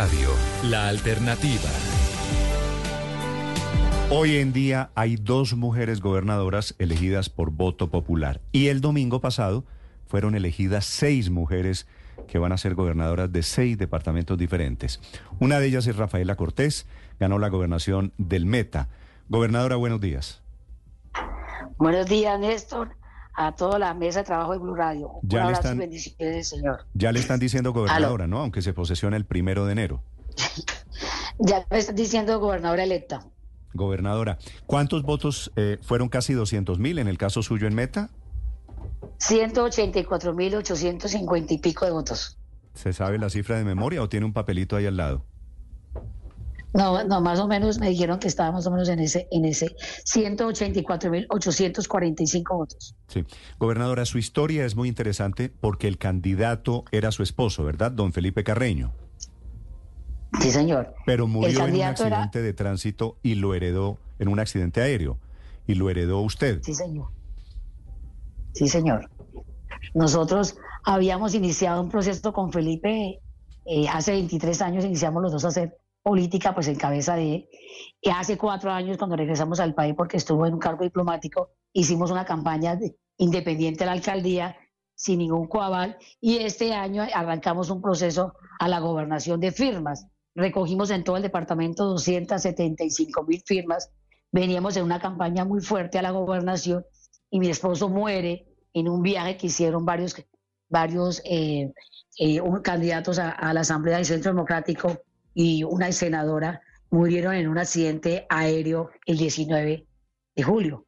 Radio, la alternativa. Hoy en día hay dos mujeres gobernadoras elegidas por voto popular y el domingo pasado fueron elegidas seis mujeres que van a ser gobernadoras de seis departamentos diferentes. Una de ellas es Rafaela Cortés, ganó la gobernación del Meta. Gobernadora, buenos días. Buenos días, Néstor a toda la mesa de trabajo de Blue Radio. Ya le están, bendiciones, señor. Ya le están diciendo gobernadora, ¿no? Aunque se posesiona el primero de enero. ya me están diciendo gobernadora electa. Gobernadora, ¿cuántos votos eh, fueron casi 200 mil en el caso suyo en Meta? 184 mil 850 y pico de votos. ¿Se sabe la cifra de memoria o tiene un papelito ahí al lado? No, no, más o menos me dijeron que estaba más o menos en ese, en ese 184.845 votos. Sí. Gobernadora, su historia es muy interesante porque el candidato era su esposo, ¿verdad? Don Felipe Carreño. Sí, señor. Pero murió en un accidente de tránsito y lo heredó en un accidente aéreo. Y lo heredó usted. Sí, señor. Sí, señor. Nosotros habíamos iniciado un proceso con Felipe eh, hace 23 años, iniciamos los dos a hacer política, pues en cabeza de hace cuatro años, cuando regresamos al país, porque estuvo en un cargo diplomático, hicimos una campaña independiente a la alcaldía, sin ningún coaval, y este año arrancamos un proceso a la gobernación de firmas. Recogimos en todo el departamento 275 mil firmas. Veníamos en una campaña muy fuerte a la gobernación y mi esposo muere en un viaje que hicieron varios, varios eh, eh, candidatos a la Asamblea del Centro Democrático y una senadora murieron en un accidente aéreo el 19 de julio.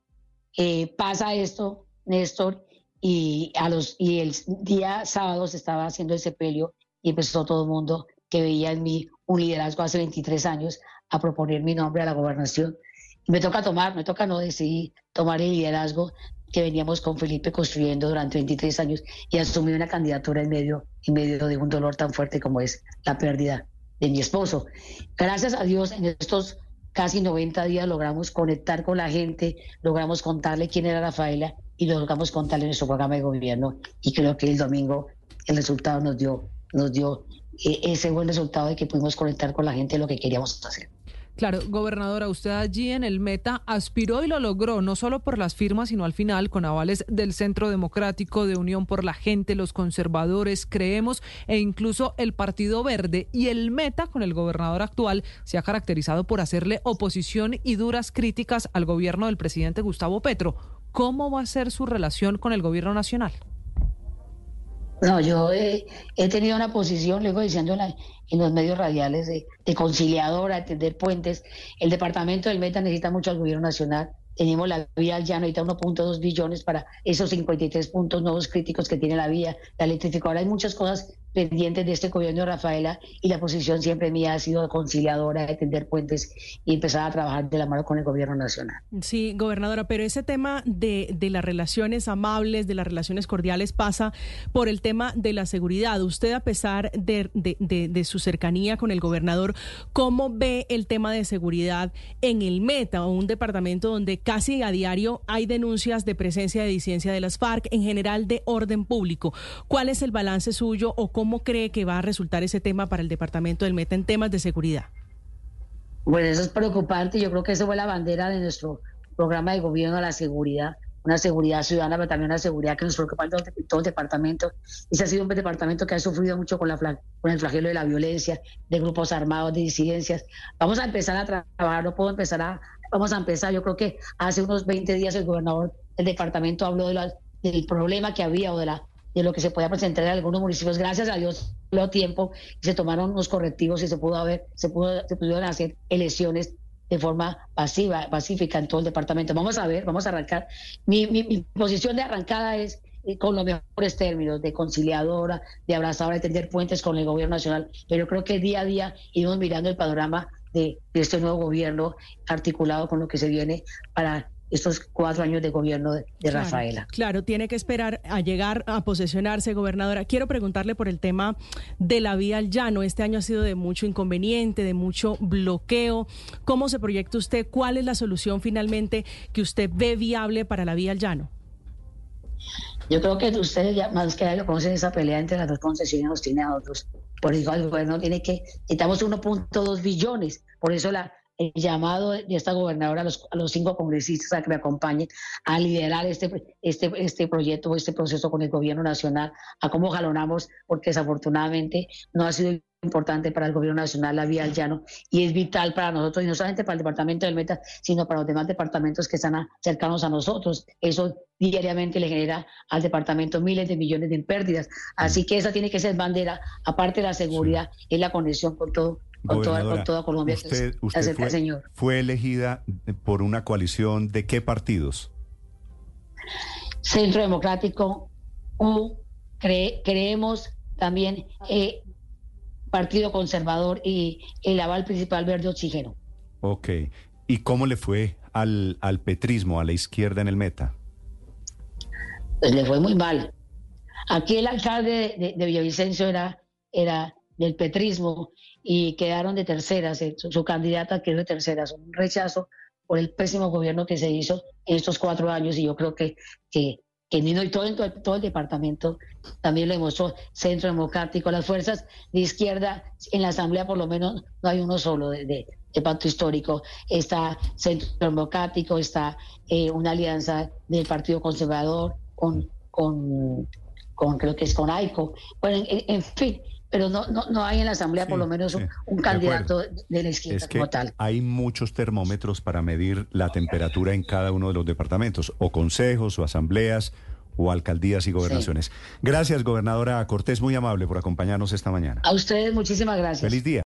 Eh, pasa esto, Néstor, y, a los, y el día sábado se estaba haciendo el sepelio y empezó todo el mundo que veía en mí un liderazgo hace 23 años a proponer mi nombre a la gobernación. Me toca tomar, me toca no decidir tomar el liderazgo que veníamos con Felipe construyendo durante 23 años y asumir una candidatura en medio, en medio de un dolor tan fuerte como es la pérdida de mi esposo. Gracias a Dios en estos casi 90 días logramos conectar con la gente, logramos contarle quién era Rafaela y logramos contarle nuestro programa de gobierno y creo que el domingo el resultado nos dio, nos dio eh, ese buen resultado de que pudimos conectar con la gente lo que queríamos hacer. Claro, gobernadora, usted allí en el Meta aspiró y lo logró, no solo por las firmas, sino al final con avales del Centro Democrático, de Unión por la Gente, los conservadores, creemos, e incluso el Partido Verde. Y el Meta, con el gobernador actual, se ha caracterizado por hacerle oposición y duras críticas al gobierno del presidente Gustavo Petro. ¿Cómo va a ser su relación con el gobierno nacional? No, yo he, tenido una posición, luego diciendo en, los medios radiales, de, conciliadora, de tender puentes. El departamento del Meta necesita mucho al gobierno nacional. Tenemos la vía llano, ahorita 1.2 billones para esos 53 puntos nuevos críticos que tiene la vía, la electrificadora. Hay muchas cosas pendientes de este gobierno de Rafaela y la posición siempre mía ha sido conciliadora, de tender puentes y empezar a trabajar de la mano con el gobierno nacional. Sí, gobernadora, pero ese tema de, de las relaciones amables, de las relaciones cordiales pasa por el tema de la seguridad. Usted, a pesar de, de, de su cercanía con el gobernador, ¿cómo ve el tema de seguridad en el Meta, un departamento donde casi a diario hay denuncias de presencia de disidencia de las FARC, en general de orden público? ¿Cuál es el balance suyo o cómo ¿Cómo cree que va a resultar ese tema para el departamento del Meta en temas de seguridad? Bueno, eso es preocupante. Yo creo que esa fue la bandera de nuestro programa de gobierno, la seguridad, una seguridad ciudadana, pero también una seguridad que nos preocupa en todo, el departamento. Ese ha sido un departamento que ha sufrido mucho con, la, con el flagelo de la violencia, de grupos armados, de disidencias. Vamos a empezar a trabajar, no puedo empezar a, vamos a empezar, yo creo que hace unos 20 días el gobernador del departamento habló de del problema que había o de la de lo que se podía presentar en algunos municipios. Gracias a Dios, lo tiempo y se tomaron unos correctivos y se pudo haber, se pudo, se pudieron hacer elecciones de forma pasiva, pacífica en todo el departamento. Vamos a ver, vamos a arrancar. Mi, posición de arrancada es eh, con los mejores términos, de conciliadora, de abrazadora, de tender puentes con el gobierno nacional. Pero creo que día a día iremos mirando el panorama de este nuevo gobierno articulado con lo que se viene para estos cuatro años de gobierno de, Rafaela. Claro, tiene que esperar a llegar a posesionarse, gobernadora. Quiero preguntarle por el tema de la vía al llano. Este año ha sido de mucho inconveniente, de mucho bloqueo. ¿Cómo se proyecta usted? ¿Cuál es la solución finalmente que usted ve viable para la vía al llano? Yo creo que ustedes ya más que lo conocen esa pelea entre las dos concesiones, tiene a otros Por eso el gobierno tiene que, necesitamos 1.2 billones, por eso la, el llamado de esta gobernadora a los, a los, cinco congresistas a que me acompañen a liderar este, este, este proyecto, este proceso con el gobierno nacional, a cómo jalonamos, porque desafortunadamente no ha sido importante para el gobierno nacional la vía al llano y es vital para nosotros y no solamente para el departamento del Meta, sino para los demás departamentos que están cercanos a nosotros. Eso diariamente le genera al departamento miles de millones de pérdidas. Así que esa tiene que ser bandera, aparte de la seguridad, es la conexión con todo con toda, Colombia. Usted, usted fue, señor. fue elegida por una coalición de qué partidos? Centro Democrático, U, creemos también eh, Partido Conservador y el aval principal verde oxígeno. Ok. ¿Y cómo le fue al, al petrismo, a la izquierda en el meta? Pues le fue muy mal. Aquí el alcalde de, de Villavicencio era, era del petrismo y quedaron de terceras, eh, su, candidata quedó de terceras, un rechazo por el pésimo gobierno que se hizo en estos cuatro años y yo creo que, que, que y todo, todo, el departamento también lo demostró, Centro Democrático, las fuerzas de izquierda en la Asamblea por lo menos no hay uno solo de, de, pacto histórico, está Centro Democrático, está eh, una alianza del Partido Conservador con, con, con creo que es con AICO, bueno, en fin, pero no, no, no hay en la Asamblea por lo menos un, candidato de, la izquierda como tal. Hay muchos termómetros para medir la temperatura en cada uno de los departamentos, o consejos, o asambleas, o alcaldías y gobernaciones. Gracias, gobernadora Cortés, muy amable por acompañarnos esta mañana. A ustedes muchísimas gracias. Feliz día.